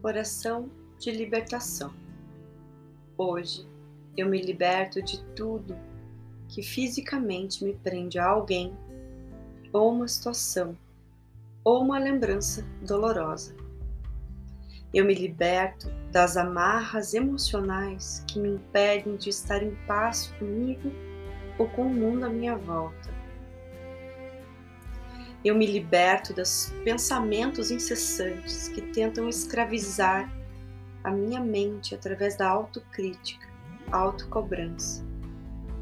Oração de libertação. Hoje eu me liberto de tudo que fisicamente me prende a alguém, ou uma situação, ou uma lembrança dolorosa. Eu me liberto das amarras emocionais que me impedem de estar em paz comigo ou com o mundo à minha volta. Eu me liberto dos pensamentos incessantes que tentam escravizar a minha mente através da autocrítica, autocobrança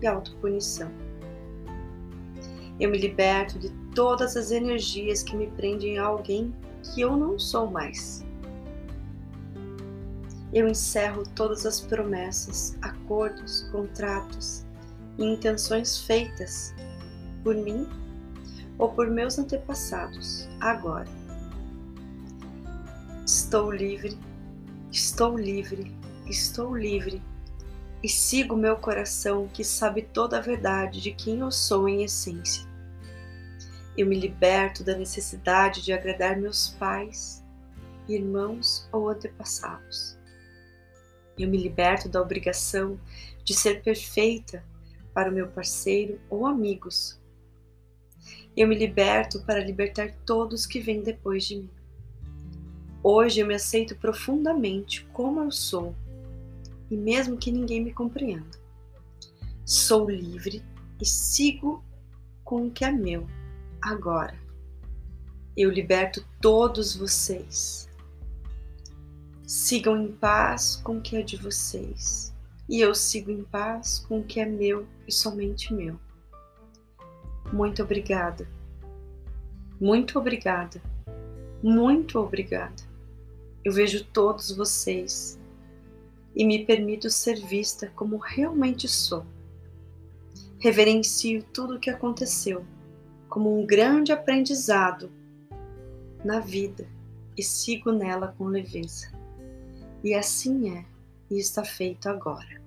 e autopunição. Eu me liberto de todas as energias que me prendem a alguém que eu não sou mais. Eu encerro todas as promessas, acordos, contratos e intenções feitas por mim ou por meus antepassados, agora. Estou livre, estou livre, estou livre e sigo meu coração que sabe toda a verdade de quem eu sou em essência. Eu me liberto da necessidade de agradar meus pais, irmãos ou antepassados. Eu me liberto da obrigação de ser perfeita para o meu parceiro ou amigos eu me liberto para libertar todos que vêm depois de mim. Hoje eu me aceito profundamente como eu sou, e mesmo que ninguém me compreenda. Sou livre e sigo com o que é meu, agora. Eu liberto todos vocês. Sigam em paz com o que é de vocês, e eu sigo em paz com o que é meu e somente meu. Muito obrigada. Muito obrigada. Muito obrigada. Eu vejo todos vocês e me permito ser vista como realmente sou. Reverencio tudo o que aconteceu como um grande aprendizado na vida e sigo nela com leveza. E assim é, e está feito agora.